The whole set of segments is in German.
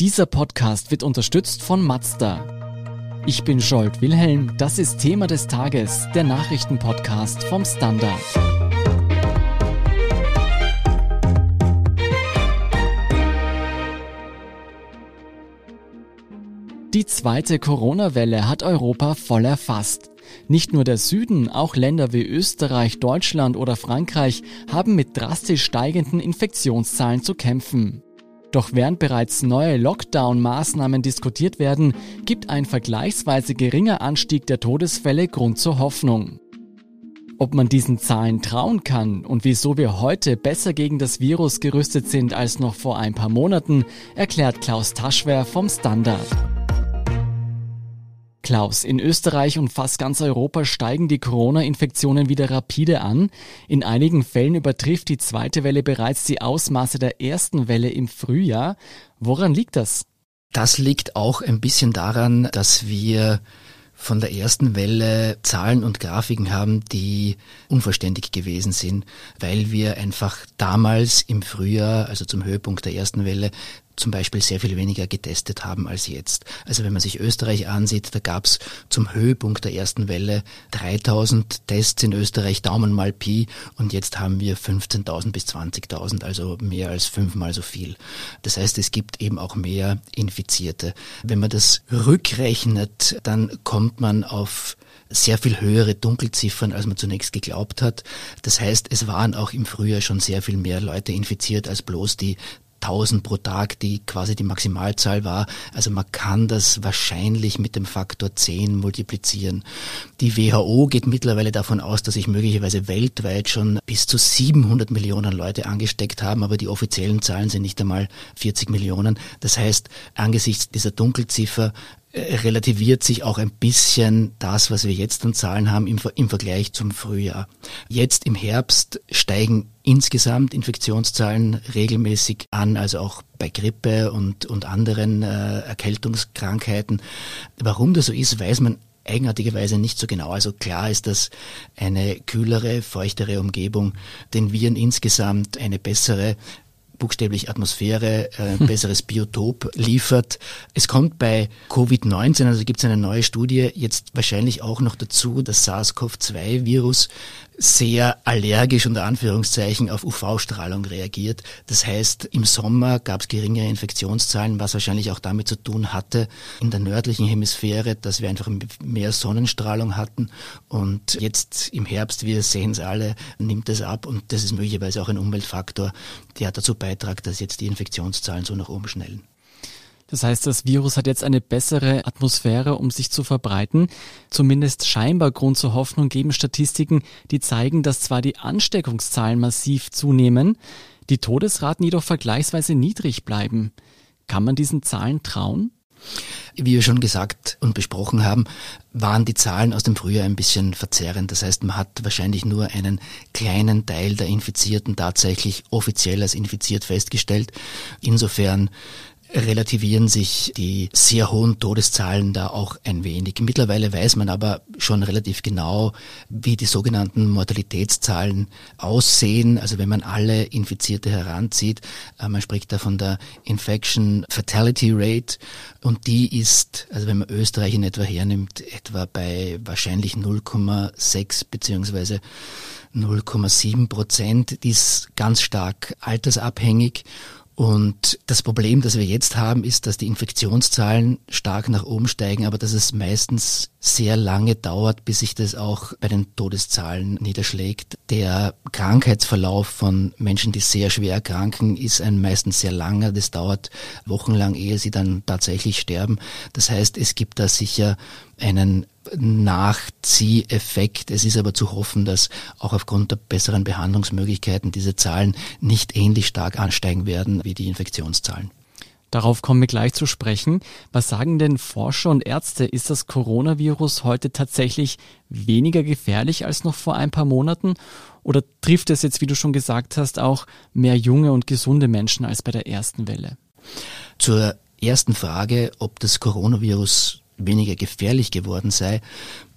Dieser Podcast wird unterstützt von Mazda. Ich bin Scholt Wilhelm, das ist Thema des Tages, der Nachrichtenpodcast vom Standard. Die zweite Corona-Welle hat Europa voll erfasst. Nicht nur der Süden, auch Länder wie Österreich, Deutschland oder Frankreich haben mit drastisch steigenden Infektionszahlen zu kämpfen. Doch während bereits neue Lockdown-Maßnahmen diskutiert werden, gibt ein vergleichsweise geringer Anstieg der Todesfälle Grund zur Hoffnung. Ob man diesen Zahlen trauen kann und wieso wir heute besser gegen das Virus gerüstet sind als noch vor ein paar Monaten, erklärt Klaus Taschwer vom Standard. Klaus, in Österreich und fast ganz Europa steigen die Corona-Infektionen wieder rapide an. In einigen Fällen übertrifft die zweite Welle bereits die Ausmaße der ersten Welle im Frühjahr. Woran liegt das? Das liegt auch ein bisschen daran, dass wir von der ersten Welle Zahlen und Grafiken haben, die unvollständig gewesen sind, weil wir einfach damals im Frühjahr, also zum Höhepunkt der ersten Welle, zum Beispiel sehr viel weniger getestet haben als jetzt. Also wenn man sich Österreich ansieht, da gab es zum Höhepunkt der ersten Welle 3000 Tests in Österreich, Daumen mal Pi, und jetzt haben wir 15.000 bis 20.000, also mehr als fünfmal so viel. Das heißt, es gibt eben auch mehr Infizierte. Wenn man das rückrechnet, dann kommt man auf sehr viel höhere Dunkelziffern, als man zunächst geglaubt hat. Das heißt, es waren auch im Frühjahr schon sehr viel mehr Leute infiziert als bloß die 1000 pro Tag, die quasi die Maximalzahl war. Also man kann das wahrscheinlich mit dem Faktor 10 multiplizieren. Die WHO geht mittlerweile davon aus, dass sich möglicherweise weltweit schon bis zu 700 Millionen Leute angesteckt haben, aber die offiziellen Zahlen sind nicht einmal 40 Millionen. Das heißt, angesichts dieser Dunkelziffer relativiert sich auch ein bisschen das, was wir jetzt an Zahlen haben im, im, Vergleich zum Frühjahr. Jetzt im Herbst steigen insgesamt Infektionszahlen regelmäßig an, also auch bei Grippe und, und anderen äh, Erkältungskrankheiten. Warum das so ist, weiß man eigenartigerweise nicht so genau. Also klar ist, dass eine kühlere, feuchtere Umgebung den Viren insgesamt eine bessere buchstäblich Atmosphäre, äh, besseres Biotop liefert. Es kommt bei Covid-19, also gibt es eine neue Studie, jetzt wahrscheinlich auch noch dazu, das SARS-CoV-2-Virus sehr allergisch unter Anführungszeichen auf UV-Strahlung reagiert. Das heißt, im Sommer gab es geringere Infektionszahlen, was wahrscheinlich auch damit zu tun hatte in der nördlichen Hemisphäre, dass wir einfach mehr Sonnenstrahlung hatten. Und jetzt im Herbst, wir sehen es alle, nimmt es ab und das ist möglicherweise auch ein Umweltfaktor, der dazu beiträgt, dass jetzt die Infektionszahlen so nach oben schnellen. Das heißt, das Virus hat jetzt eine bessere Atmosphäre, um sich zu verbreiten. Zumindest scheinbar Grund zur Hoffnung geben Statistiken, die zeigen, dass zwar die Ansteckungszahlen massiv zunehmen, die Todesraten jedoch vergleichsweise niedrig bleiben. Kann man diesen Zahlen trauen? Wie wir schon gesagt und besprochen haben, waren die Zahlen aus dem Frühjahr ein bisschen verzerrend. Das heißt, man hat wahrscheinlich nur einen kleinen Teil der Infizierten tatsächlich offiziell als infiziert festgestellt. Insofern relativieren sich die sehr hohen Todeszahlen da auch ein wenig. Mittlerweile weiß man aber schon relativ genau, wie die sogenannten Mortalitätszahlen aussehen. Also wenn man alle Infizierte heranzieht, äh, man spricht da von der Infection Fatality Rate und die ist, also wenn man Österreich in etwa hernimmt, etwa bei wahrscheinlich 0,6 beziehungsweise 0,7 Prozent. Die ist ganz stark altersabhängig und das Problem, das wir jetzt haben, ist, dass die Infektionszahlen stark nach oben steigen, aber dass es meistens sehr lange dauert, bis sich das auch bei den Todeszahlen niederschlägt. Der Krankheitsverlauf von Menschen, die sehr schwer erkranken, ist ein meistens sehr langer. Das dauert wochenlang, ehe sie dann tatsächlich sterben. Das heißt, es gibt da sicher einen Nachzieheffekt. Es ist aber zu hoffen, dass auch aufgrund der besseren Behandlungsmöglichkeiten diese Zahlen nicht ähnlich stark ansteigen werden wie die Infektionszahlen. Darauf kommen wir gleich zu sprechen. Was sagen denn Forscher und Ärzte? Ist das Coronavirus heute tatsächlich weniger gefährlich als noch vor ein paar Monaten? Oder trifft es jetzt, wie du schon gesagt hast, auch mehr junge und gesunde Menschen als bei der ersten Welle? Zur ersten Frage, ob das Coronavirus weniger gefährlich geworden sei.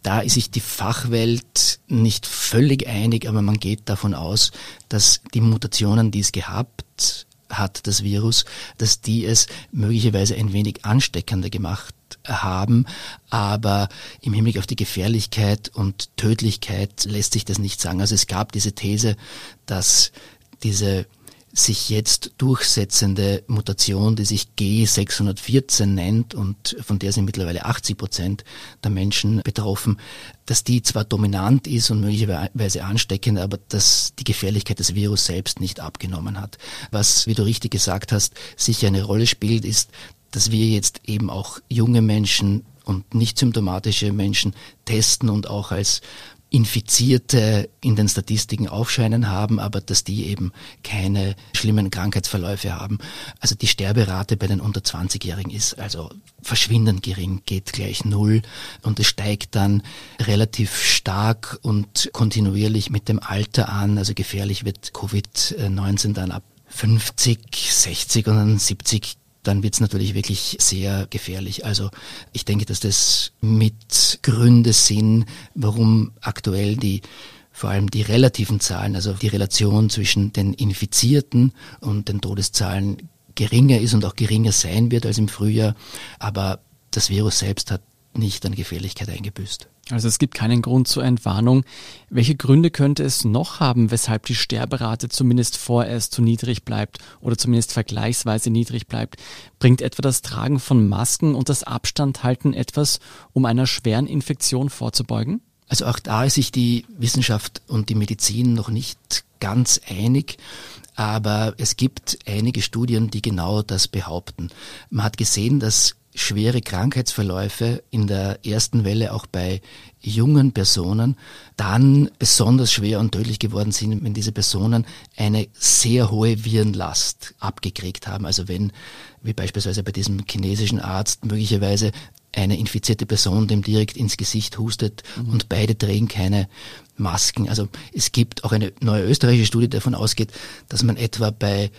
Da ist sich die Fachwelt nicht völlig einig, aber man geht davon aus, dass die Mutationen, die es gehabt hat, das Virus, dass die es möglicherweise ein wenig ansteckender gemacht haben, aber im Hinblick auf die Gefährlichkeit und Tödlichkeit lässt sich das nicht sagen. Also es gab diese These, dass diese sich jetzt durchsetzende Mutation, die sich G614 nennt und von der sind mittlerweile 80 Prozent der Menschen betroffen, dass die zwar dominant ist und möglicherweise ansteckend, aber dass die Gefährlichkeit des Virus selbst nicht abgenommen hat. Was, wie du richtig gesagt hast, sicher eine Rolle spielt, ist, dass wir jetzt eben auch junge Menschen und nicht symptomatische Menschen testen und auch als Infizierte in den Statistiken aufscheinen haben, aber dass die eben keine schlimmen Krankheitsverläufe haben. Also die Sterberate bei den unter 20-Jährigen ist also verschwindend gering, geht gleich null und es steigt dann relativ stark und kontinuierlich mit dem Alter an. Also gefährlich wird Covid-19 dann ab 50, 60 und dann 70 dann wird es natürlich wirklich sehr gefährlich. Also ich denke, dass das mit Gründe sind, warum aktuell die vor allem die relativen Zahlen, also die Relation zwischen den Infizierten und den Todeszahlen geringer ist und auch geringer sein wird als im Frühjahr. Aber das Virus selbst hat nicht an Gefährlichkeit eingebüßt. Also es gibt keinen Grund zur Entwarnung. Welche Gründe könnte es noch haben, weshalb die Sterberate zumindest vorerst zu niedrig bleibt oder zumindest vergleichsweise niedrig bleibt? Bringt etwa das Tragen von Masken und das Abstandhalten etwas, um einer schweren Infektion vorzubeugen? Also auch da ist sich die Wissenschaft und die Medizin noch nicht ganz einig. Aber es gibt einige Studien, die genau das behaupten. Man hat gesehen, dass schwere Krankheitsverläufe in der ersten Welle auch bei jungen Personen dann besonders schwer und tödlich geworden sind, wenn diese Personen eine sehr hohe Virenlast abgekriegt haben. Also wenn, wie beispielsweise bei diesem chinesischen Arzt, möglicherweise eine infizierte Person dem direkt ins Gesicht hustet mhm. und beide drehen keine Masken. Also es gibt auch eine neue österreichische Studie, die davon ausgeht, dass man etwa bei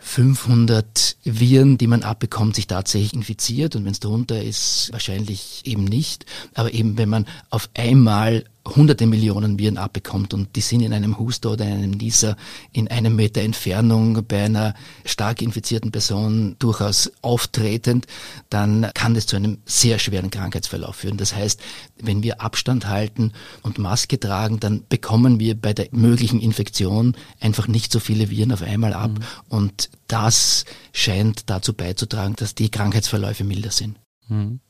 500 Viren, die man abbekommt, sich tatsächlich infiziert und wenn es darunter ist, wahrscheinlich eben nicht. Aber eben wenn man auf einmal hunderte Millionen Viren abbekommt und die sind in einem Huster oder in einem Nieser in einem Meter Entfernung bei einer stark infizierten Person durchaus auftretend, dann kann das zu einem sehr schweren Krankheitsverlauf führen. Das heißt, wenn wir Abstand halten und Maske tragen, dann bekommen wir bei der möglichen Infektion einfach nicht so viele Viren auf einmal ab mhm. und das scheint dazu beizutragen, dass die Krankheitsverläufe milder sind. Mhm.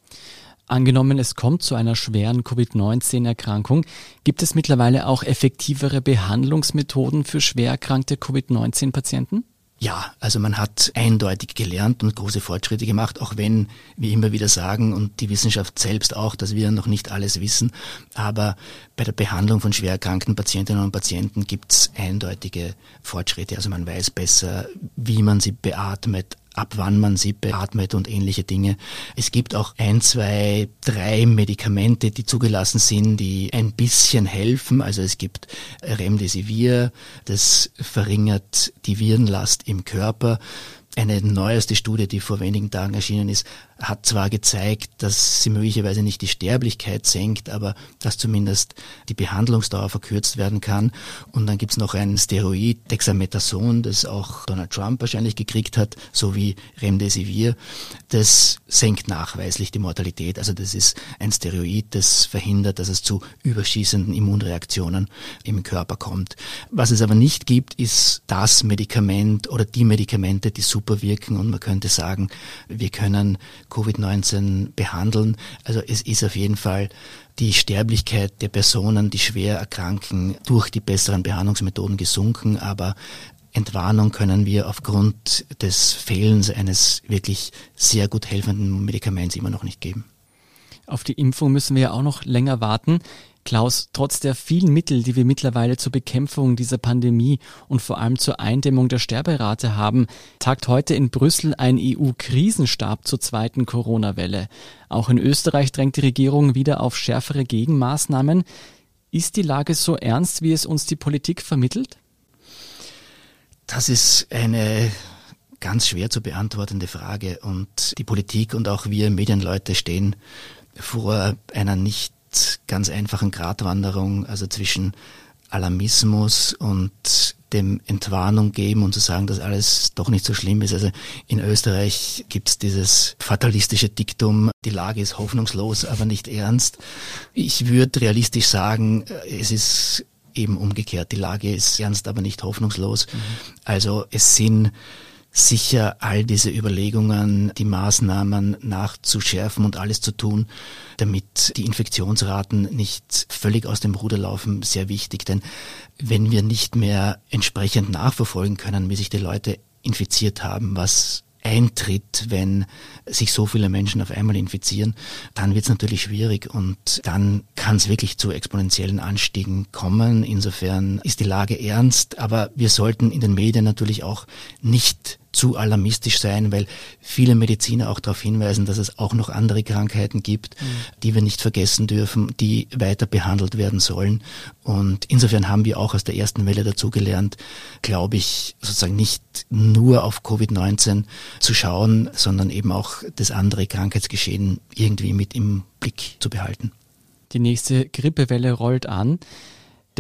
Angenommen, es kommt zu einer schweren Covid-19-Erkrankung, gibt es mittlerweile auch effektivere Behandlungsmethoden für schwer erkrankte Covid-19-Patienten? Ja, also man hat eindeutig gelernt und große Fortschritte gemacht, auch wenn wir immer wieder sagen und die Wissenschaft selbst auch, dass wir noch nicht alles wissen. Aber bei der Behandlung von schwer erkrankten Patientinnen und Patienten gibt es eindeutige Fortschritte. Also man weiß besser, wie man sie beatmet, ab wann man sie beatmet und ähnliche Dinge. Es gibt auch ein, zwei, drei Medikamente, die zugelassen sind, die ein bisschen helfen. Also es gibt Remdesivir, das verringert die Virenlast im Körper. Eine neueste Studie, die vor wenigen Tagen erschienen ist, hat zwar gezeigt, dass sie möglicherweise nicht die Sterblichkeit senkt, aber dass zumindest die Behandlungsdauer verkürzt werden kann. Und dann gibt's noch ein Steroid, Dexamethason, das auch Donald Trump wahrscheinlich gekriegt hat, sowie Remdesivir. Das senkt nachweislich die Mortalität. Also das ist ein Steroid, das verhindert, dass es zu überschießenden Immunreaktionen im Körper kommt. Was es aber nicht gibt, ist das Medikament oder die Medikamente, die super wirken und man könnte sagen, wir können Covid-19 behandeln. Also es ist auf jeden Fall die Sterblichkeit der Personen, die schwer erkranken, durch die besseren Behandlungsmethoden gesunken, aber Entwarnung können wir aufgrund des Fehlens eines wirklich sehr gut helfenden Medikaments immer noch nicht geben. Auf die Impfung müssen wir ja auch noch länger warten. Klaus, trotz der vielen Mittel, die wir mittlerweile zur Bekämpfung dieser Pandemie und vor allem zur Eindämmung der Sterberate haben, tagt heute in Brüssel ein EU-Krisenstab zur zweiten Corona-Welle. Auch in Österreich drängt die Regierung wieder auf schärfere Gegenmaßnahmen. Ist die Lage so ernst, wie es uns die Politik vermittelt? Das ist eine ganz schwer zu beantwortende Frage und die Politik und auch wir Medienleute stehen vor einer nicht ganz einfachen Gratwanderung, also zwischen Alarmismus und dem Entwarnung geben und zu sagen, dass alles doch nicht so schlimm ist. Also in Österreich gibt es dieses fatalistische Diktum, die Lage ist hoffnungslos, aber nicht ernst. Ich würde realistisch sagen, es ist eben umgekehrt. Die Lage ist ernst, aber nicht hoffnungslos. Mhm. Also es sind sicher all diese Überlegungen, die Maßnahmen nachzuschärfen und alles zu tun, damit die Infektionsraten nicht völlig aus dem Ruder laufen, sehr wichtig. Denn wenn wir nicht mehr entsprechend nachverfolgen können, wie sich die Leute infiziert haben, was eintritt, wenn sich so viele Menschen auf einmal infizieren, dann wird es natürlich schwierig und dann kann es wirklich zu exponentiellen Anstiegen kommen. Insofern ist die Lage ernst, aber wir sollten in den Medien natürlich auch nicht zu alarmistisch sein, weil viele Mediziner auch darauf hinweisen, dass es auch noch andere Krankheiten gibt, mhm. die wir nicht vergessen dürfen, die weiter behandelt werden sollen. Und insofern haben wir auch aus der ersten Welle dazugelernt, glaube ich, sozusagen nicht nur auf Covid-19 zu schauen, sondern eben auch das andere Krankheitsgeschehen irgendwie mit im Blick zu behalten. Die nächste Grippewelle rollt an.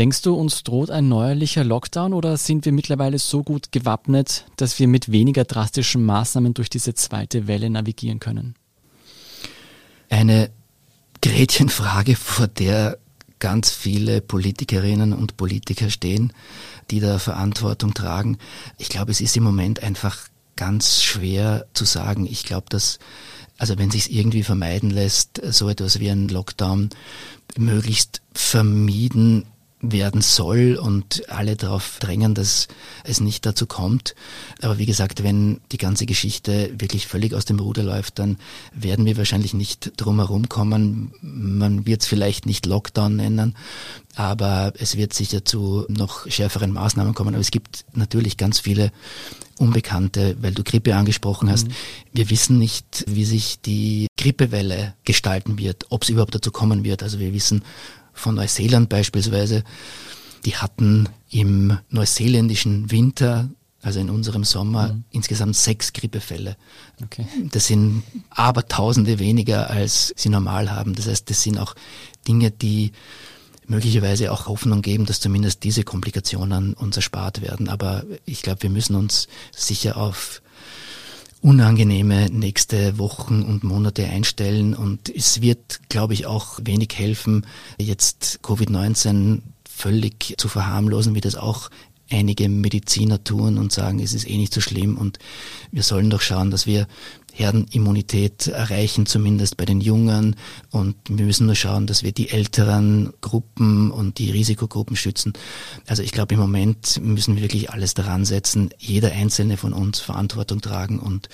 Denkst du, uns droht ein neuerlicher Lockdown oder sind wir mittlerweile so gut gewappnet, dass wir mit weniger drastischen Maßnahmen durch diese zweite Welle navigieren können? Eine Gretchenfrage, vor der ganz viele Politikerinnen und Politiker stehen, die da Verantwortung tragen. Ich glaube, es ist im Moment einfach ganz schwer zu sagen. Ich glaube, dass, also wenn sich irgendwie vermeiden lässt, so etwas wie ein Lockdown möglichst vermieden werden soll und alle darauf drängen, dass es nicht dazu kommt. Aber wie gesagt, wenn die ganze Geschichte wirklich völlig aus dem Ruder läuft, dann werden wir wahrscheinlich nicht drumherum kommen. Man wird es vielleicht nicht Lockdown nennen, aber es wird sicher zu noch schärferen Maßnahmen kommen. Aber es gibt natürlich ganz viele Unbekannte, weil du Grippe angesprochen hast. Mhm. Wir wissen nicht, wie sich die Grippewelle gestalten wird, ob es überhaupt dazu kommen wird. Also wir wissen von Neuseeland beispielsweise, die hatten im neuseeländischen Winter, also in unserem Sommer, mhm. insgesamt sechs Grippefälle. Okay. Das sind aber Tausende weniger, als sie normal haben. Das heißt, das sind auch Dinge, die möglicherweise auch Hoffnung geben, dass zumindest diese Komplikationen uns erspart werden. Aber ich glaube, wir müssen uns sicher auf unangenehme nächste Wochen und Monate einstellen. Und es wird, glaube ich, auch wenig helfen, jetzt Covid-19 völlig zu verharmlosen, wie das auch einige Mediziner tun und sagen, es ist eh nicht so schlimm und wir sollen doch schauen, dass wir Herdenimmunität erreichen, zumindest bei den Jungen. Und wir müssen nur schauen, dass wir die älteren Gruppen und die Risikogruppen schützen. Also ich glaube, im Moment müssen wir wirklich alles daran setzen, jeder einzelne von uns Verantwortung tragen und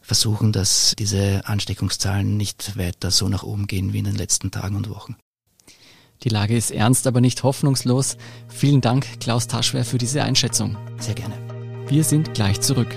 versuchen, dass diese Ansteckungszahlen nicht weiter so nach oben gehen wie in den letzten Tagen und Wochen. Die Lage ist ernst, aber nicht hoffnungslos. Vielen Dank, Klaus Taschwer, für diese Einschätzung. Sehr gerne. Wir sind gleich zurück.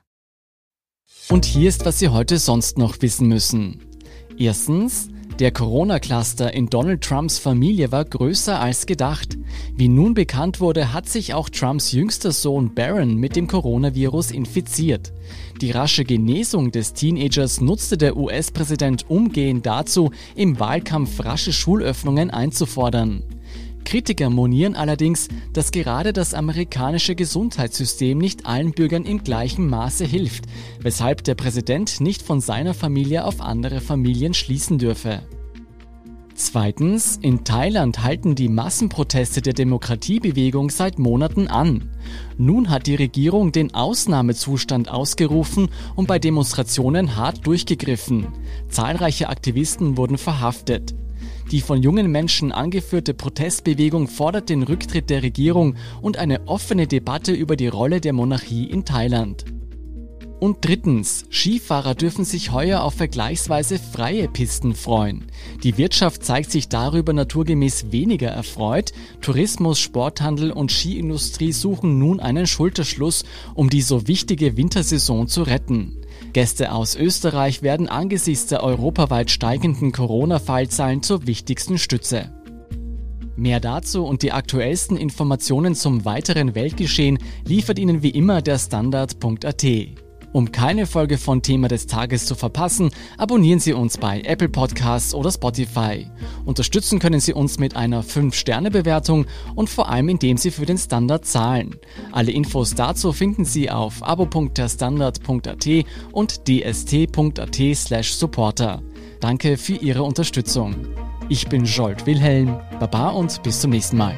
Und hier ist, was Sie heute sonst noch wissen müssen. Erstens, der Corona-Cluster in Donald Trumps Familie war größer als gedacht. Wie nun bekannt wurde, hat sich auch Trumps jüngster Sohn Barron mit dem Coronavirus infiziert. Die rasche Genesung des Teenagers nutzte der US-Präsident umgehend dazu, im Wahlkampf rasche Schulöffnungen einzufordern. Kritiker monieren allerdings, dass gerade das amerikanische Gesundheitssystem nicht allen Bürgern im gleichen Maße hilft, weshalb der Präsident nicht von seiner Familie auf andere Familien schließen dürfe. Zweitens, in Thailand halten die Massenproteste der Demokratiebewegung seit Monaten an. Nun hat die Regierung den Ausnahmezustand ausgerufen und bei Demonstrationen hart durchgegriffen. Zahlreiche Aktivisten wurden verhaftet. Die von jungen Menschen angeführte Protestbewegung fordert den Rücktritt der Regierung und eine offene Debatte über die Rolle der Monarchie in Thailand. Und drittens, Skifahrer dürfen sich heuer auf vergleichsweise freie Pisten freuen. Die Wirtschaft zeigt sich darüber naturgemäß weniger erfreut. Tourismus, Sporthandel und Skiindustrie suchen nun einen Schulterschluss, um die so wichtige Wintersaison zu retten. Gäste aus Österreich werden angesichts der europaweit steigenden Corona-Fallzahlen zur wichtigsten Stütze. Mehr dazu und die aktuellsten Informationen zum weiteren Weltgeschehen liefert Ihnen wie immer der Standard.at. Um keine Folge von Thema des Tages zu verpassen, abonnieren Sie uns bei Apple Podcasts oder Spotify. Unterstützen können Sie uns mit einer 5-Sterne-Bewertung und vor allem indem Sie für den Standard zahlen. Alle Infos dazu finden Sie auf abo.derstandard.at und dst.at supporter. Danke für Ihre Unterstützung. Ich bin Jolt Wilhelm, Baba und bis zum nächsten Mal.